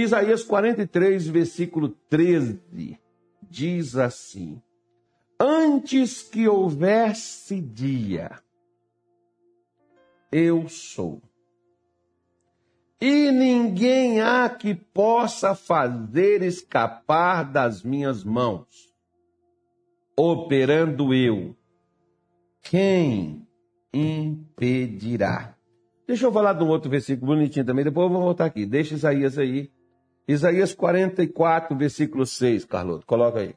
Isaías 43, versículo 13, diz assim: Antes que houvesse dia, eu sou. E ninguém há que possa fazer escapar das minhas mãos. Operando eu, quem impedirá? Deixa eu falar de um outro versículo bonitinho também, depois eu vou voltar aqui. Deixa Isaías aí. Isaías 44, versículo 6, Carloto, coloca aí.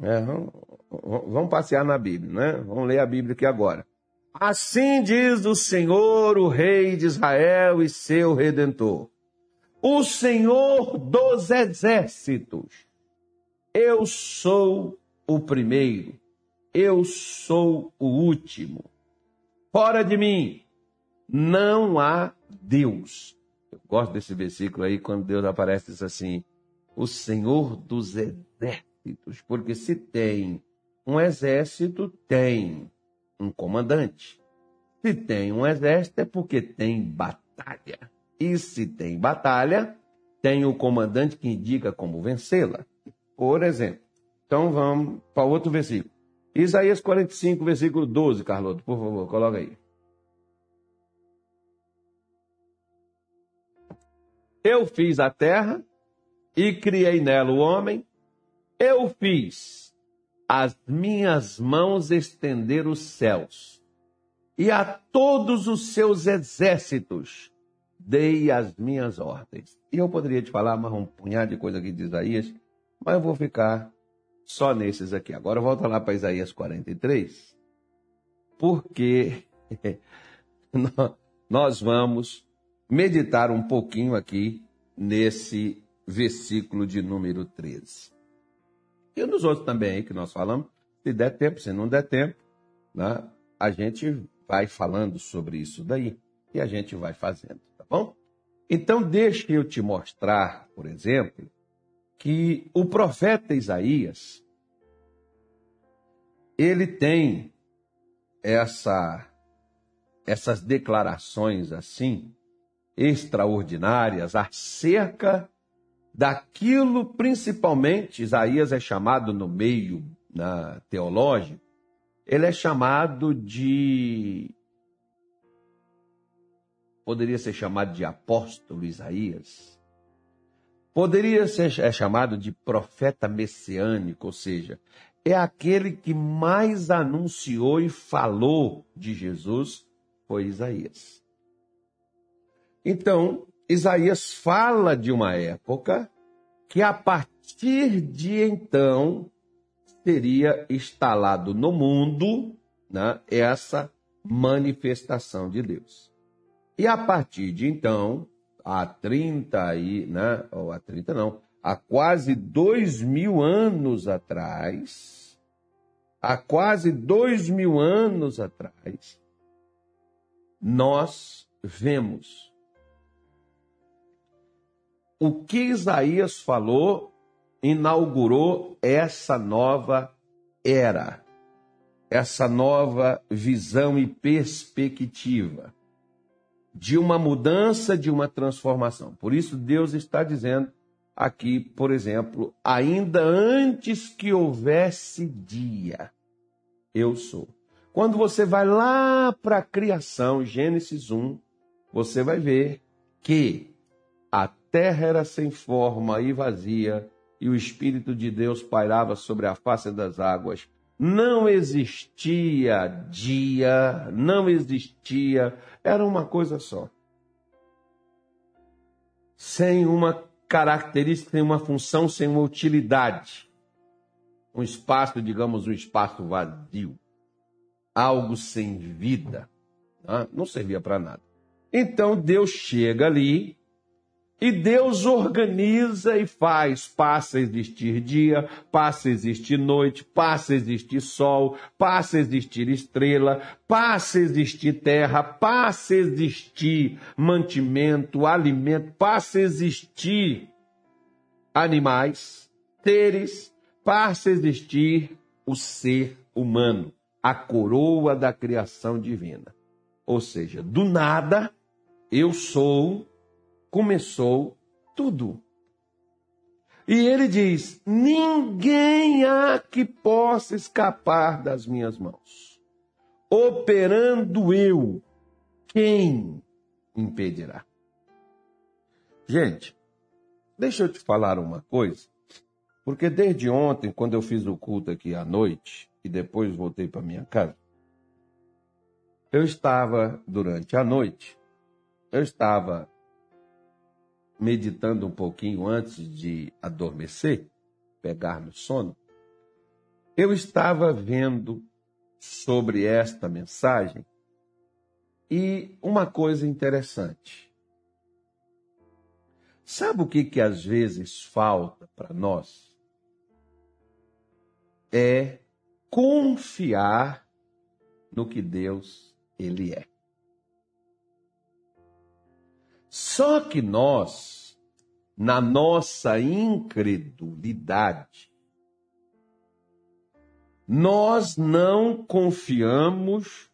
É, vamos, vamos passear na Bíblia, né? Vamos ler a Bíblia aqui agora. Assim diz o Senhor, o Rei de Israel e seu Redentor, o Senhor dos exércitos. Eu sou o primeiro, eu sou o último. Fora de mim não há Deus. Gosto desse versículo aí, quando Deus aparece diz assim: o Senhor dos exércitos. Porque se tem um exército, tem um comandante. Se tem um exército, é porque tem batalha. E se tem batalha, tem o comandante que indica como vencê-la. Por exemplo. Então vamos para outro versículo. Isaías 45, versículo 12, Carloto, por favor, coloca aí. Eu fiz a terra e criei nela o homem. Eu fiz as minhas mãos estender os céus, e a todos os seus exércitos dei as minhas ordens. E eu poderia te falar mais um punhado de coisa aqui de Isaías, mas eu vou ficar só nesses aqui. Agora volta lá para Isaías 43, porque nós vamos meditar um pouquinho aqui nesse versículo de número 13. E nos outros também que nós falamos, se der tempo, se não der tempo, né, a gente vai falando sobre isso daí e a gente vai fazendo, tá bom? Então, deixa eu te mostrar, por exemplo, que o profeta Isaías ele tem essa essas declarações assim extraordinárias acerca daquilo, principalmente, Isaías é chamado no meio na, teológico, ele é chamado de. Poderia ser chamado de apóstolo Isaías. Poderia ser é chamado de profeta messiânico, ou seja, é aquele que mais anunciou e falou de Jesus, foi Isaías. Então, Isaías fala de uma época que a partir de então teria instalado no mundo né, essa manifestação de Deus. E a partir de então, há 30 e, né, ou há 30 não, há quase dois mil anos atrás, há quase dois mil anos atrás, nós vemos o que Isaías falou inaugurou essa nova era, essa nova visão e perspectiva de uma mudança, de uma transformação. Por isso, Deus está dizendo aqui, por exemplo, ainda antes que houvesse dia, eu sou. Quando você vai lá para a criação, Gênesis 1, você vai ver que terra era sem forma e vazia, e o Espírito de Deus pairava sobre a face das águas. Não existia dia, não existia, era uma coisa só. Sem uma característica, sem uma função, sem uma utilidade. Um espaço, digamos, um espaço vazio. Algo sem vida. Não servia para nada. Então Deus chega ali e Deus organiza e faz. Passa a existir dia, passa a existir noite, passa a existir sol, passa a existir estrela, passa a existir terra, passa a existir mantimento, alimento, passa a existir animais, seres, passa a existir o ser humano, a coroa da criação divina. Ou seja, do nada, eu sou começou tudo. E ele diz: ninguém há que possa escapar das minhas mãos. Operando eu, quem impedirá? Gente, deixa eu te falar uma coisa, porque desde ontem, quando eu fiz o culto aqui à noite e depois voltei para minha casa, eu estava durante a noite, eu estava meditando um pouquinho antes de adormecer, pegar no sono, eu estava vendo sobre esta mensagem e uma coisa interessante. Sabe o que, que às vezes falta para nós? É confiar no que Deus ele é. Só que nós, na nossa incredulidade, nós não confiamos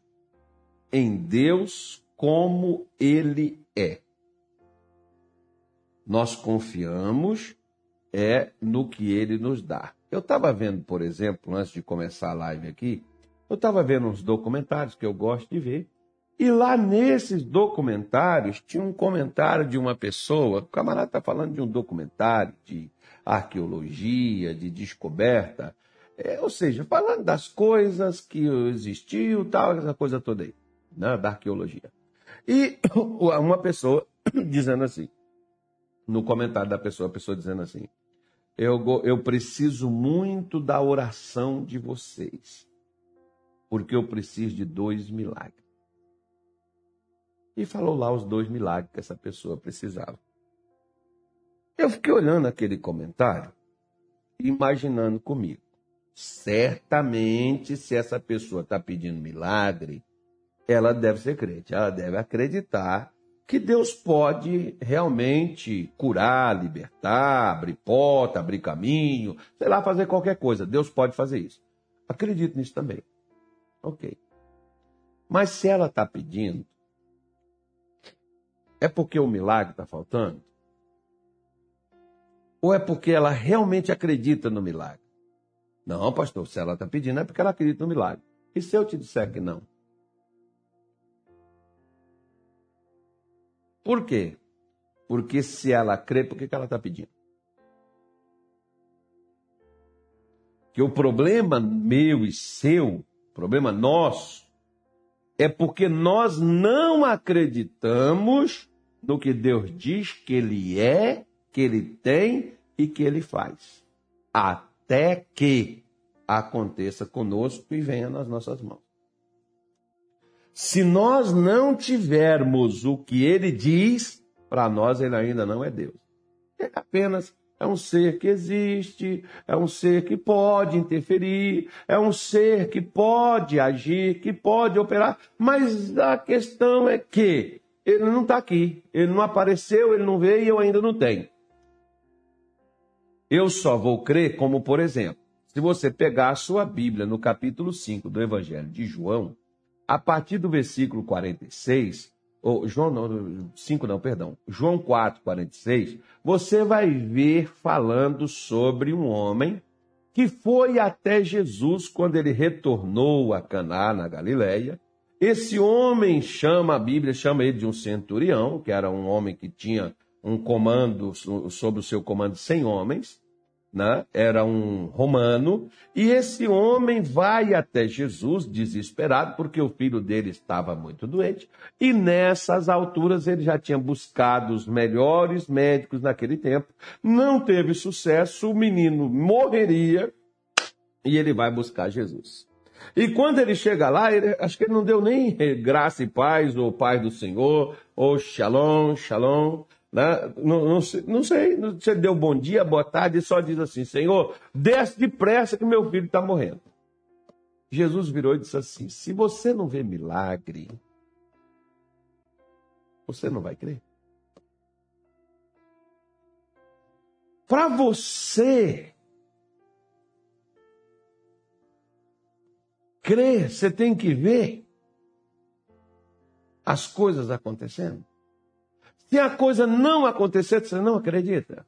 em Deus como Ele é. Nós confiamos é no que Ele nos dá. Eu estava vendo, por exemplo, antes de começar a live aqui, eu estava vendo uns documentários que eu gosto de ver. E lá nesses documentários tinha um comentário de uma pessoa, o camarada está falando de um documentário de arqueologia, de descoberta, é, ou seja, falando das coisas que existiu, tal, essa coisa toda aí, né, da arqueologia. E uma pessoa dizendo assim, no comentário da pessoa, a pessoa dizendo assim, eu, eu preciso muito da oração de vocês, porque eu preciso de dois milagres e falou lá os dois milagres que essa pessoa precisava. Eu fiquei olhando aquele comentário e imaginando comigo. Certamente, se essa pessoa está pedindo milagre, ela deve ser crente, ela deve acreditar que Deus pode realmente curar, libertar, abrir porta, abrir caminho, sei lá, fazer qualquer coisa. Deus pode fazer isso. Acredito nisso também. Ok. Mas se ela está pedindo é porque o milagre está faltando? Ou é porque ela realmente acredita no milagre? Não, pastor, se ela está pedindo é porque ela acredita no milagre. E se eu te disser que não? Por quê? Porque se ela crê, por que ela está pedindo? Que o problema meu e seu, problema nosso, é porque nós não acreditamos no que Deus diz que Ele é, que Ele tem e que Ele faz. Até que aconteça conosco e venha nas nossas mãos. Se nós não tivermos o que Ele diz, para nós Ele ainda não é Deus. É apenas é um ser que existe, é um ser que pode interferir, é um ser que pode agir, que pode operar, mas a questão é que ele não está aqui, ele não apareceu, ele não veio e eu ainda não tenho. Eu só vou crer, como por exemplo, se você pegar a sua Bíblia no capítulo 5 do Evangelho de João, a partir do versículo 46, ou João não, 5 não, perdão, João 4, 46, você vai ver falando sobre um homem que foi até Jesus quando ele retornou a Caná, na Galileia. Esse homem chama, a Bíblia chama ele de um centurião, que era um homem que tinha um comando, sob o seu comando, 100 homens né? era um romano, e esse homem vai até Jesus desesperado, porque o filho dele estava muito doente, e nessas alturas ele já tinha buscado os melhores médicos naquele tempo, não teve sucesso, o menino morreria, e ele vai buscar Jesus. E quando ele chega lá, ele, acho que ele não deu nem graça e paz, ou paz do Senhor, ou shalom, shalom. Né? Não, não, não, sei, você deu bom dia, boa tarde, e só diz assim: Senhor, desce depressa que meu filho está morrendo. Jesus virou e disse assim: Se você não vê milagre, você não vai crer. Para você crer, você tem que ver as coisas acontecendo. Se a coisa não acontecer, você não acredita.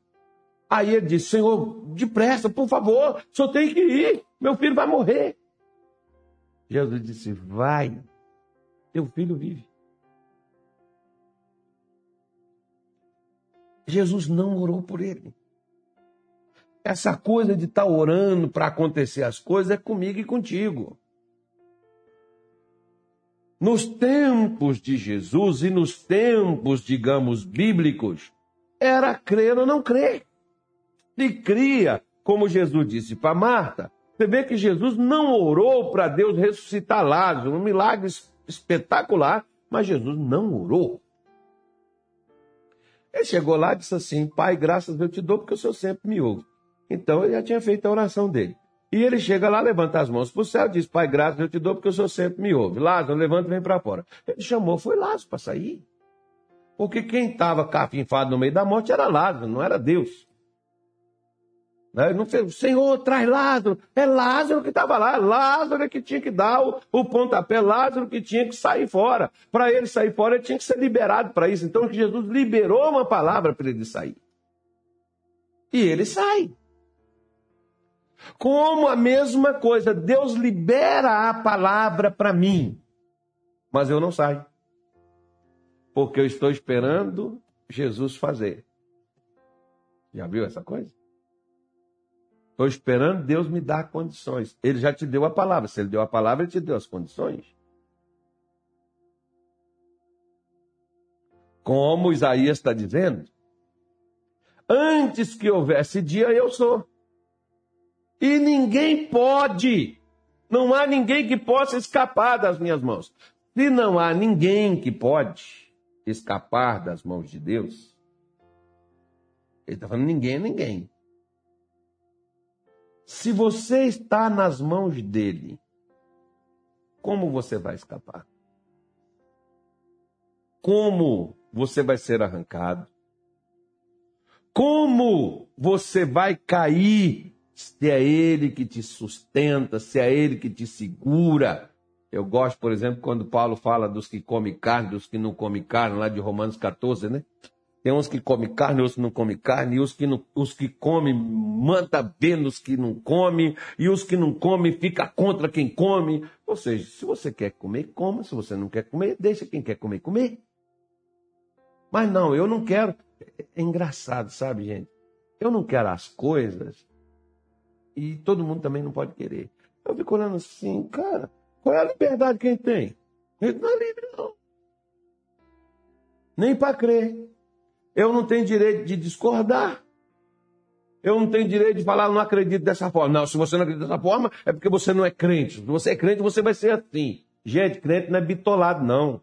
Aí ele disse: Senhor, depressa, por favor, só tem que ir, meu filho vai morrer. Jesus disse: Vai, teu filho vive. Jesus não orou por ele. Essa coisa de estar tá orando para acontecer as coisas é comigo e contigo. Nos tempos de Jesus e nos tempos, digamos, bíblicos, era crer ou não crer. Se cria, como Jesus disse para Marta, você vê que Jesus não orou para Deus ressuscitar Lázaro, um milagre espetacular, mas Jesus não orou. Ele chegou lá e disse assim: Pai, graças eu te dou porque o Senhor sempre me ouve. Então ele já tinha feito a oração dele. E ele chega lá, levanta as mãos para o céu diz: Pai, graças eu te dou porque o Senhor sempre me ouve. Lázaro, levanta e vem para fora. Ele chamou, foi Lázaro para sair. Porque quem estava cafinfado no meio da morte era Lázaro, não era Deus. Né? Não fez, Senhor, traz Lázaro. É Lázaro que estava lá. Lázaro é que tinha que dar o, o pontapé. Lázaro que tinha que sair fora. Para ele sair fora, ele tinha que ser liberado para isso. Então Jesus liberou uma palavra para ele sair. E ele sai. Como a mesma coisa, Deus libera a palavra para mim, mas eu não saio. Porque eu estou esperando Jesus fazer. Já viu essa coisa? Estou esperando Deus me dar condições. Ele já te deu a palavra. Se ele deu a palavra, ele te deu as condições. Como Isaías está dizendo, antes que houvesse dia, eu sou. E ninguém pode, não há ninguém que possa escapar das minhas mãos. Se não há ninguém que pode escapar das mãos de Deus, ele está falando ninguém é ninguém. Se você está nas mãos dele, como você vai escapar? Como você vai ser arrancado? Como você vai cair se é ele que te sustenta, se é ele que te segura? Eu gosto, por exemplo, quando Paulo fala dos que comem carne, dos que não comem carne, lá de Romanos 14, né? Tem uns que comem carne, outros que não comem carne, e os que, não, os que comem manda bem nos que não comem, e os que não comem fica contra quem come. Ou seja, se você quer comer, coma. Se você não quer comer, deixa quem quer comer, comer. Mas não, eu não quero. É engraçado, sabe, gente? Eu não quero as coisas e todo mundo também não pode querer. Eu fico olhando assim, cara, qual é a liberdade que ele tem? Ele não é livre, não. Nem para crer. Eu não tenho direito de discordar. Eu não tenho direito de falar, não acredito dessa forma. Não, se você não acredita dessa forma, é porque você não é crente. Se você é crente, você vai ser assim. Gente, crente não é bitolado, não.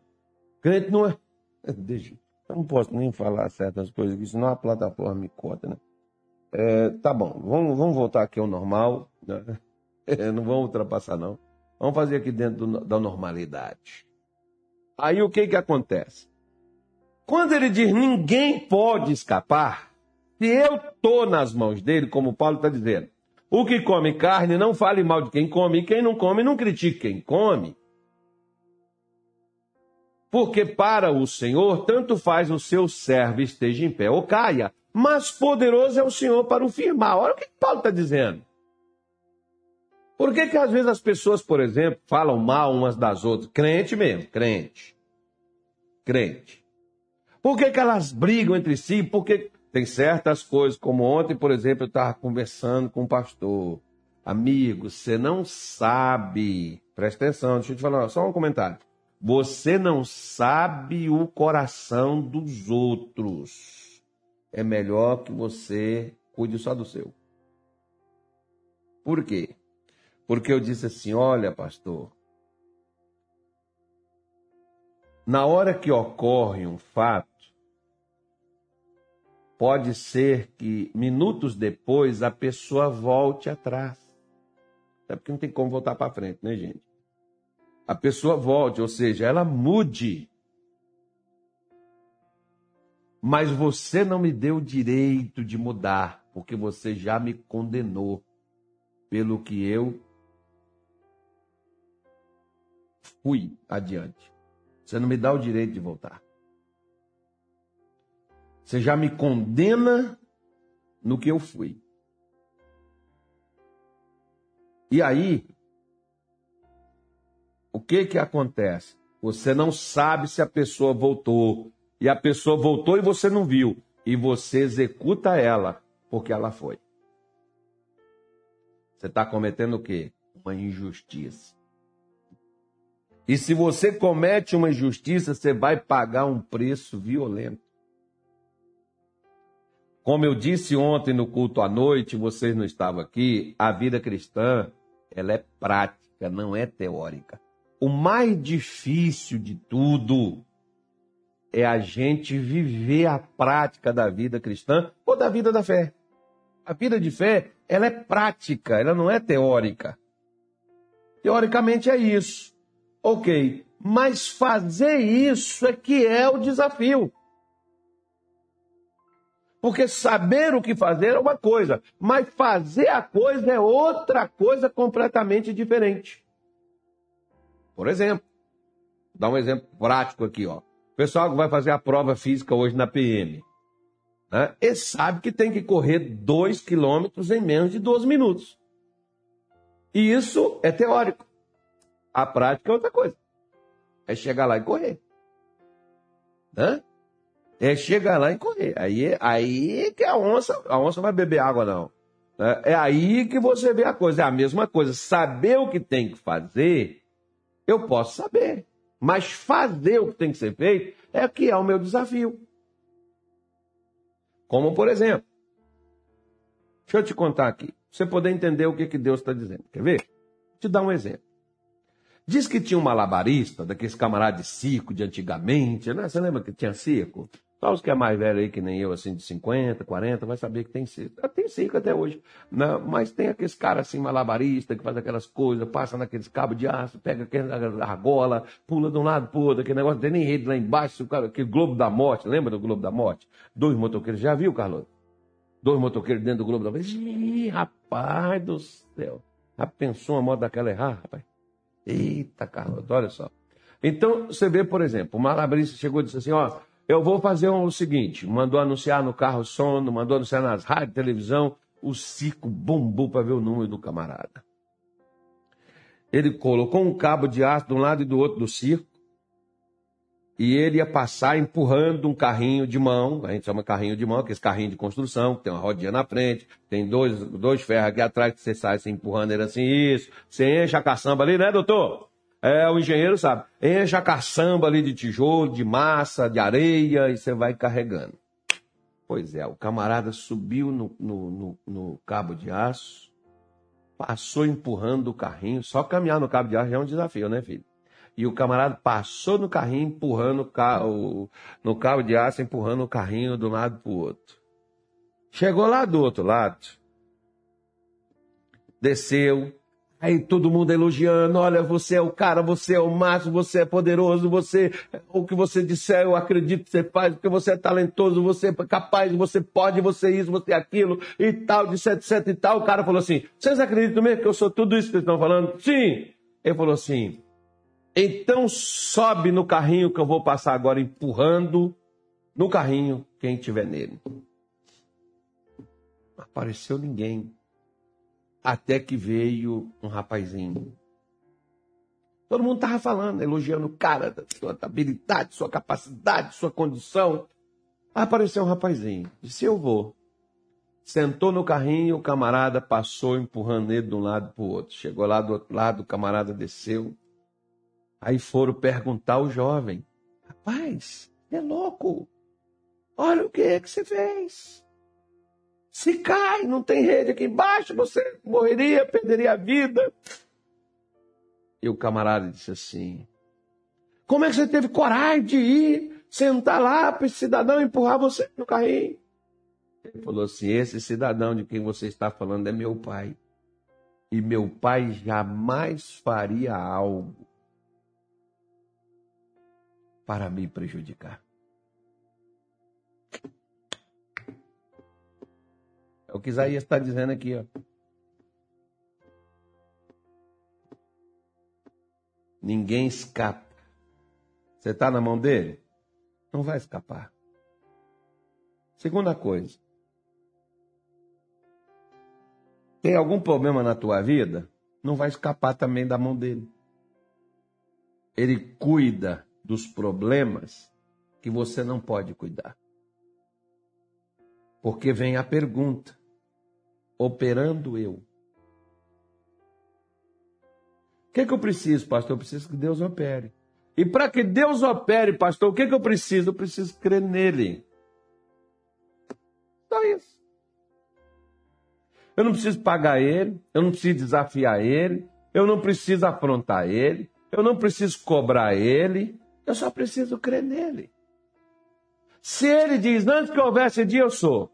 Crente não é. Deixa, eu não posso nem falar certas coisas senão a plataforma me corta, né? É, tá bom, vamos, vamos voltar aqui ao normal. Né? não vamos ultrapassar, não. Vamos fazer aqui dentro do, da normalidade. Aí o que que acontece? Quando ele diz ninguém pode escapar, se eu estou nas mãos dele, como Paulo está dizendo, o que come carne não fale mal de quem come, e quem não come não critique quem come. Porque para o Senhor, tanto faz o seu servo esteja em pé ou caia, mas poderoso é o Senhor para o firmar. Olha o que Paulo está dizendo. Por que, que às vezes as pessoas, por exemplo, falam mal umas das outras? Crente mesmo, crente. Crente. Por que, que elas brigam entre si? Porque tem certas coisas, como ontem, por exemplo, eu estava conversando com um pastor. Amigo, você não sabe. Presta atenção, deixa eu te falar só um comentário. Você não sabe o coração dos outros. É melhor que você cuide só do seu. Por quê? Porque eu disse assim: olha, pastor, na hora que ocorre um fato, pode ser que minutos depois a pessoa volte atrás. Até porque não tem como voltar para frente, né, gente? A pessoa volte, ou seja, ela mude. Mas você não me deu o direito de mudar, porque você já me condenou pelo que eu fui adiante. Você não me dá o direito de voltar. Você já me condena no que eu fui. E aí, o que que acontece? Você não sabe se a pessoa voltou. E a pessoa voltou e você não viu. E você executa ela porque ela foi. Você está cometendo o quê? Uma injustiça. E se você comete uma injustiça, você vai pagar um preço violento. Como eu disse ontem no culto à noite, vocês não estavam aqui, a vida cristã, ela é prática, não é teórica. O mais difícil de tudo é a gente viver a prática da vida cristã ou da vida da fé. A vida de fé, ela é prática, ela não é teórica. Teoricamente é isso. Ok, mas fazer isso é que é o desafio. Porque saber o que fazer é uma coisa, mas fazer a coisa é outra coisa completamente diferente. Por exemplo, vou dar um exemplo prático aqui, ó. Pessoal que vai fazer a prova física hoje na PM, né? ele sabe que tem que correr 2 quilômetros em menos de 12 minutos. E isso é teórico. A prática é outra coisa. É chegar lá e correr. Né? É chegar lá e correr. Aí, aí que a onça, a onça vai beber água, não. É, é aí que você vê a coisa. É a mesma coisa. Saber o que tem que fazer, eu posso saber. Mas fazer o que tem que ser feito é que é o meu desafio. Como, por exemplo, deixa eu te contar aqui, pra você poder entender o que, que Deus está dizendo. Quer ver? Vou te dar um exemplo. Diz que tinha um malabarista, daqueles camaradas de circo de antigamente, né? Você lembra que tinha circo? Só os que é mais velho aí, que nem eu, assim, de 50, 40, vai saber que tem circo. Ah, tem circo até hoje. Né? mas tem aqueles caras assim, malabarista, que faz aquelas coisas, passa naqueles cabos de aço, pega aquela argola, pula de um lado pro outro, aquele negócio, não tem nem rede lá embaixo, aquele Globo da Morte, lembra do Globo da Morte? Dois motoqueiros, já viu, Carlos? Dois motoqueiros dentro do Globo da Morte. Ih, rapaz do céu. Já pensou uma moto daquela errar, rapaz? Eita, Carlos, olha só. Então, você vê, por exemplo, o malabarista chegou e disse assim, ó, eu vou fazer o seguinte: mandou anunciar no carro sono, mandou anunciar nas rádios, televisão, o circo bombou para ver o número do camarada. Ele colocou um cabo de aço de um lado e do outro do circo, e ele ia passar empurrando um carrinho de mão, a gente chama carrinho de mão, aquele carrinho de construção, que tem uma rodinha na frente, tem dois, dois ferros aqui atrás que você sai assim, empurrando ele assim, isso, você enche a caçamba ali, né, doutor? É, o engenheiro sabe. Enche a caçamba ali de tijolo, de massa, de areia e você vai carregando. Pois é, o camarada subiu no, no, no, no cabo de aço, passou empurrando o carrinho. Só caminhar no cabo de aço já é um desafio, né, filho? E o camarada passou no carrinho, empurrando o, carro, no cabo de aço, empurrando o carrinho de um lado para o outro. Chegou lá do outro lado, desceu, Aí todo mundo elogiando, olha, você é o cara, você é o máximo, você é poderoso, você, o que você disser, eu acredito que você faz, porque você é talentoso, você é capaz, você pode, você é isso, você é aquilo, e tal, de etc e tal. O cara falou assim, vocês acreditam mesmo que eu sou tudo isso que vocês estão falando? Sim! Ele falou assim, então sobe no carrinho que eu vou passar agora empurrando no carrinho quem tiver nele. Não apareceu ninguém. Até que veio um rapazinho. Todo mundo estava falando, elogiando o cara, sua habilidade, sua capacidade, sua condição. Apareceu um rapazinho. Disse: Eu vou. Sentou no carrinho, o camarada passou empurrando ele de um lado para o outro. Chegou lá do outro lado, o camarada desceu. Aí foram perguntar ao jovem: Rapaz, é louco. Olha o que é que você fez. Se cai, não tem rede aqui embaixo, você morreria, perderia a vida. E o camarada disse assim: Como é que você teve coragem de ir, sentar lá para esse cidadão empurrar você no carrinho? Ele falou assim: Esse cidadão de quem você está falando é meu pai. E meu pai jamais faria algo para me prejudicar. É o que Isaías está dizendo aqui, ó. Ninguém escapa. Você está na mão dele? Não vai escapar. Segunda coisa. Tem algum problema na tua vida? Não vai escapar também da mão dele. Ele cuida dos problemas que você não pode cuidar. Porque vem a pergunta: operando eu? O que, que eu preciso, pastor? Eu preciso que Deus opere. E para que Deus opere, pastor, o que, que eu preciso? Eu preciso crer nele. Só isso. Eu não preciso pagar ele, eu não preciso desafiar ele, eu não preciso afrontar ele, eu não preciso cobrar ele, eu só preciso crer nele. Se ele diz, antes que houvesse dia, eu sou,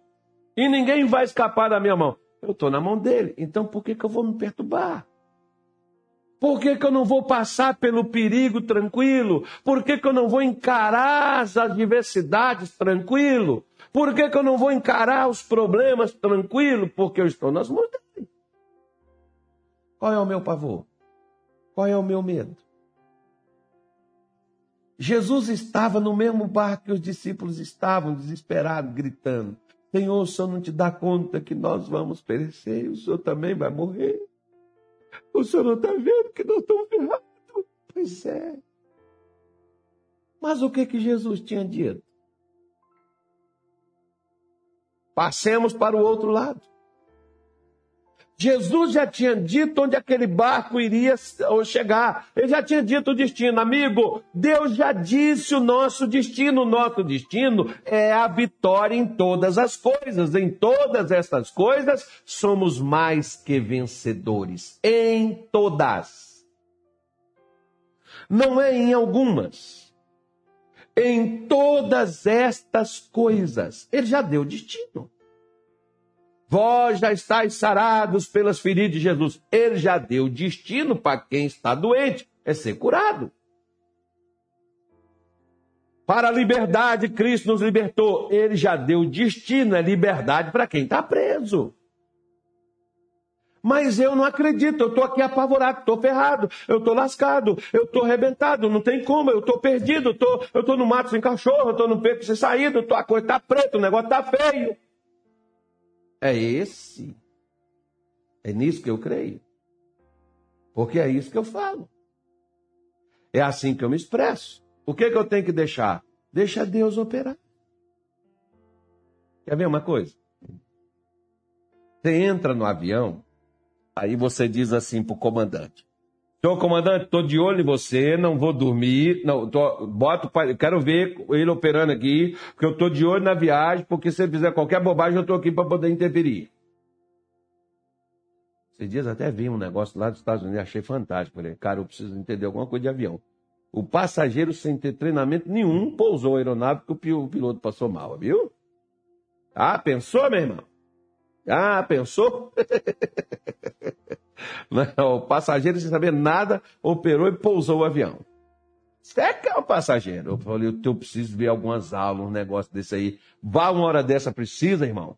e ninguém vai escapar da minha mão, eu estou na mão dele, então por que, que eu vou me perturbar? Por que, que eu não vou passar pelo perigo tranquilo? Por que, que eu não vou encarar as adversidades tranquilo? Por que, que eu não vou encarar os problemas tranquilo? Porque eu estou nas mãos dele. Qual é o meu pavor? Qual é o meu medo? Jesus estava no mesmo barco que os discípulos estavam, desesperados, gritando: Senhor, o Senhor não te dá conta que nós vamos perecer, o Senhor também vai morrer. O senhor não está vendo que nós estamos ferrados? Pois é. Mas o que que Jesus tinha dito? Passemos para o outro lado. Jesus já tinha dito onde aquele barco iria chegar. Ele já tinha dito o destino. Amigo, Deus já disse o nosso destino. O nosso destino é a vitória em todas as coisas. Em todas essas coisas, somos mais que vencedores. Em todas. Não é em algumas. Em todas estas coisas. Ele já deu destino. Vós já estáis sarados pelas feridas de Jesus. Ele já deu destino para quem está doente, é ser curado. Para a liberdade, Cristo nos libertou. Ele já deu destino, é liberdade para quem está preso. Mas eu não acredito, eu estou aqui apavorado, estou ferrado, eu estou lascado, eu estou arrebentado, não tem como, eu estou perdido, eu estou no mato sem cachorro, eu estou no peito sem saída, a coisa está preta, o negócio está feio. É esse. É nisso que eu creio. Porque é isso que eu falo. É assim que eu me expresso. O que, que eu tenho que deixar? Deixa Deus operar. Quer ver uma coisa? Você entra no avião, aí você diz assim pro comandante: Senhor comandante, estou de olho em você, não vou dormir, não, tô, boto, quero ver ele operando aqui, porque eu estou de olho na viagem, porque se ele fizer qualquer bobagem, eu estou aqui para poder interferir. Esses dias até vi um negócio lá dos Estados Unidos, achei fantástico. Falei, cara, eu preciso entender alguma coisa de avião. O passageiro, sem ter treinamento nenhum, pousou a aeronave porque o piloto passou mal, viu? Ah, pensou, meu irmão? Ah, pensou? o passageiro, sem saber nada, operou e pousou o avião. Você é que é o passageiro. Eu falei, eu preciso ver algumas aulas, um negócio desse aí. Vá uma hora dessa, precisa, irmão.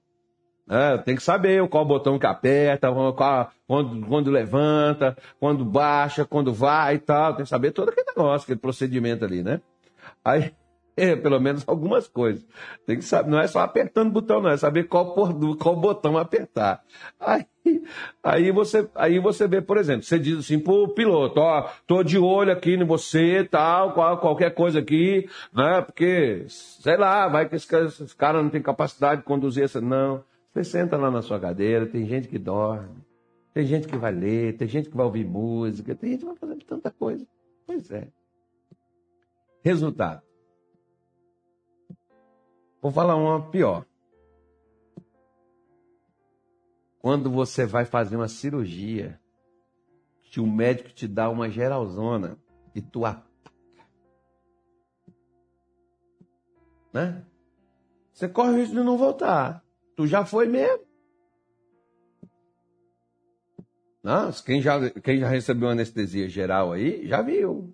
É, tem que saber qual botão que aperta, qual, quando, quando levanta, quando baixa, quando vai e tal. Tem que saber todo aquele negócio, aquele procedimento ali, né? Aí é, pelo menos algumas coisas. Tem que saber, não é só apertando o botão, não, é saber qual, qual botão apertar. Aí, aí, você, aí você vê, por exemplo, você diz assim pro piloto, ó, tô de olho aqui em você, tal, qual, qualquer coisa aqui, né? Porque, sei lá, vai que esse, esse cara não tem capacidade de conduzir essa. Não. Você senta lá na sua cadeira, tem gente que dorme, tem gente que vai ler, tem gente que vai ouvir música, tem gente que vai fazer tanta coisa. Pois é. Resultado Vou falar uma pior. Quando você vai fazer uma cirurgia, que o médico te dá uma geralzona e tu ataca. Né? Você corre o risco de não voltar. Tu já foi mesmo. Quem, já, quem já recebeu anestesia geral aí, já viu.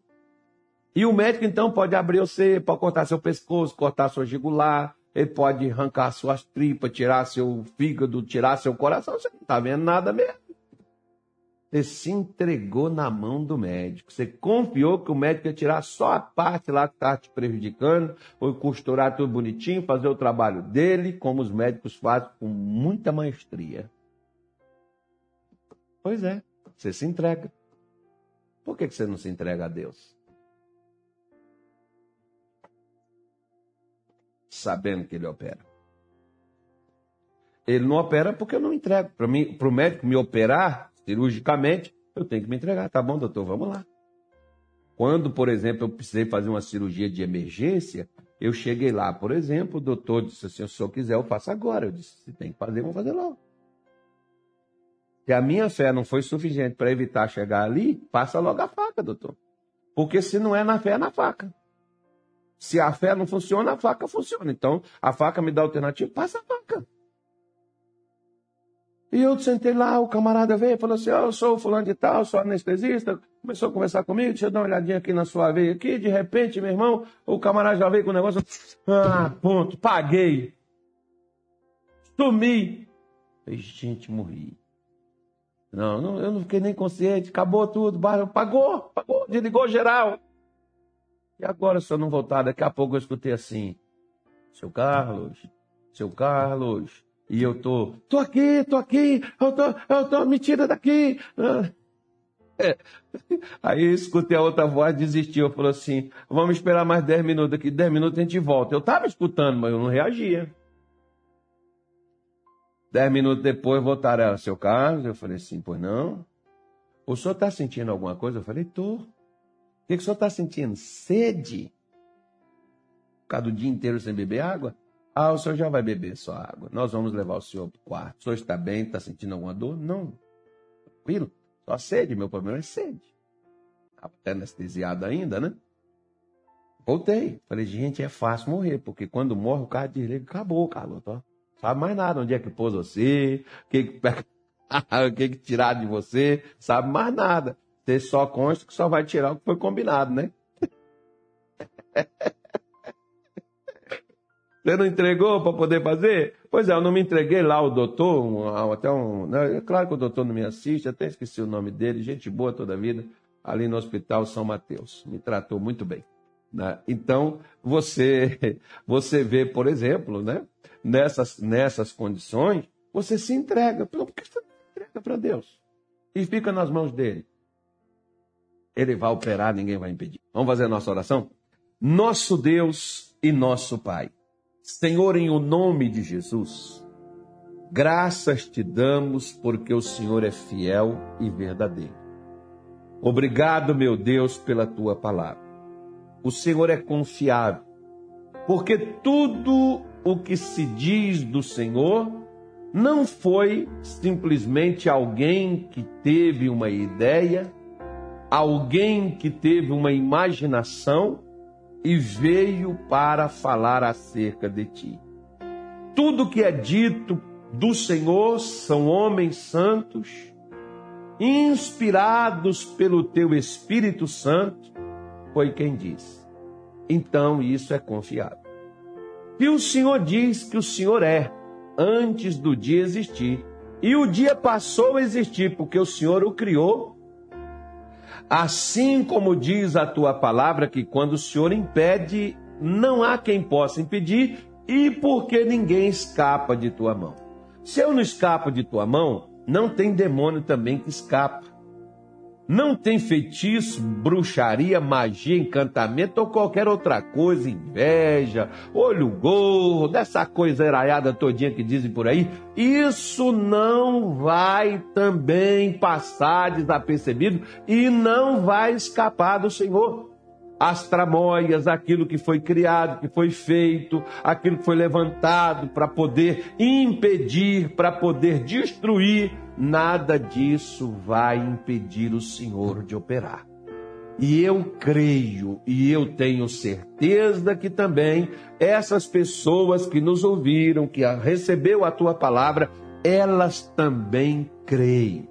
E o médico, então, pode abrir você, pode cortar seu pescoço, cortar sua jugular, ele pode arrancar suas tripas, tirar seu fígado, tirar seu coração. Você não está vendo nada mesmo. Você se entregou na mão do médico. Você confiou que o médico ia tirar só a parte lá que está te prejudicando, ou costurar tudo bonitinho, fazer o trabalho dele, como os médicos fazem com muita maestria. Pois é, você se entrega. Por que você não se entrega a Deus? Sabendo que Ele opera. Ele não opera porque eu não entrego. Para o médico me operar, cirurgicamente, eu tenho que me entregar. Tá bom, doutor, vamos lá. Quando, por exemplo, eu precisei fazer uma cirurgia de emergência, eu cheguei lá, por exemplo, o doutor disse assim: se o senhor quiser, eu faço agora. Eu disse: se tem que fazer, vamos fazer logo. Se a minha fé não foi suficiente para evitar chegar ali, passa logo a faca, doutor. Porque se não é na fé, é na faca. Se a fé não funciona, a faca funciona. Então, a faca me dá alternativa, passa a faca. E eu sentei lá, o camarada veio e falou assim: oh, eu sou fulano de tal, sou anestesista. Começou a conversar comigo, deixa eu dar uma olhadinha aqui na sua veia aqui. De repente, meu irmão, o camarada já veio com o negócio. Ah, ponto, paguei. Sumi. Falei, gente, morri. Não, não, eu não fiquei nem consciente, acabou tudo, pagou, pagou, desligou geral. E agora, se eu não voltar, daqui a pouco eu escutei assim: seu Carlos, seu Carlos, e eu tô, tô aqui, tô aqui, eu tô, eu tô, me tira daqui. É. Aí eu escutei a outra voz, desistiu, falou assim, vamos esperar mais 10 minutos aqui, 10 minutos a gente volta. Eu estava escutando, mas eu não reagia. Dez minutos depois voltaram, seu Carlos, eu falei assim, pois não. O senhor está sentindo alguma coisa? Eu falei, tô. O que, que o senhor está sentindo? Sede? Por causa do dia inteiro sem beber água? Ah, o senhor já vai beber só água. Nós vamos levar o senhor para o quarto. O senhor está bem? Está sentindo alguma dor? Não. Tranquilo? Só sede. Meu problema é sede. Até anestesiado ainda, né? Voltei. Falei, gente, é fácil morrer, porque quando morre o carro desliga, acabou, Carlos. Ó. Sabe mais nada onde é que pôs você, o que, que, o que, que tirar de você, sabe mais nada. Você só consta que só vai tirar o que foi combinado, né? Você não entregou para poder fazer? Pois é, eu não me entreguei lá, o doutor, um, até um. Né? É claro que o doutor não me assiste, até esqueci o nome dele, gente boa toda a vida, ali no Hospital São Mateus. Me tratou muito bem. Né? Então, você, você vê, por exemplo, né? nessas, nessas condições, você se entrega. Por que você se entrega para Deus? E fica nas mãos dele. Ele vai operar, ninguém vai impedir. Vamos fazer a nossa oração? Nosso Deus e nosso Pai Senhor, em o nome de Jesus, graças te damos porque o Senhor é fiel e verdadeiro. Obrigado, meu Deus, pela tua palavra. O Senhor é confiável, porque tudo o que se diz do Senhor não foi simplesmente alguém que teve uma ideia, alguém que teve uma imaginação e veio para falar acerca de ti. Tudo que é dito do Senhor são homens santos, inspirados pelo teu Espírito Santo, foi quem disse. Então isso é confiável. E o Senhor diz que o Senhor é, antes do dia existir. E o dia passou a existir, porque o Senhor o criou Assim como diz a tua palavra, que quando o Senhor impede, não há quem possa impedir, e porque ninguém escapa de tua mão. Se eu não escapo de tua mão, não tem demônio também que escapa. Não tem feitiço, bruxaria, magia, encantamento ou qualquer outra coisa, inveja, olho gorro, dessa coisa eraiada todinha que dizem por aí. Isso não vai também passar desapercebido e não vai escapar do Senhor as tramóias, aquilo que foi criado, que foi feito, aquilo que foi levantado para poder impedir, para poder destruir, nada disso vai impedir o Senhor de operar. E eu creio e eu tenho certeza que também essas pessoas que nos ouviram, que recebeu a tua palavra, elas também creem.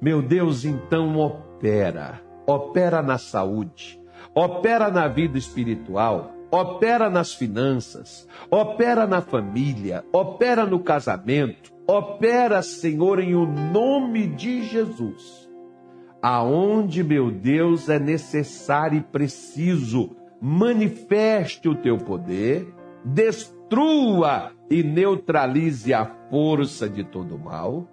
Meu Deus, então opera, opera na saúde, opera na vida espiritual, opera nas finanças, opera na família, opera no casamento, opera, Senhor, em o nome de Jesus. aonde, meu Deus, é necessário e preciso. Manifeste o teu poder, destrua e neutralize a força de todo mal.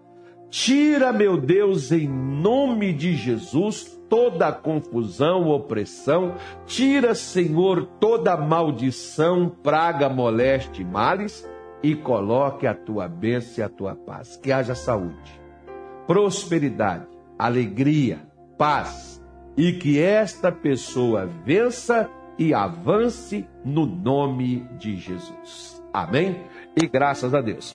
Tira, meu Deus, em nome de Jesus, toda a confusão, opressão. Tira, Senhor, toda maldição, praga, moleste males. E coloque a tua bênção e a tua paz. Que haja saúde, prosperidade, alegria, paz. E que esta pessoa vença e avance no nome de Jesus. Amém? E graças a Deus.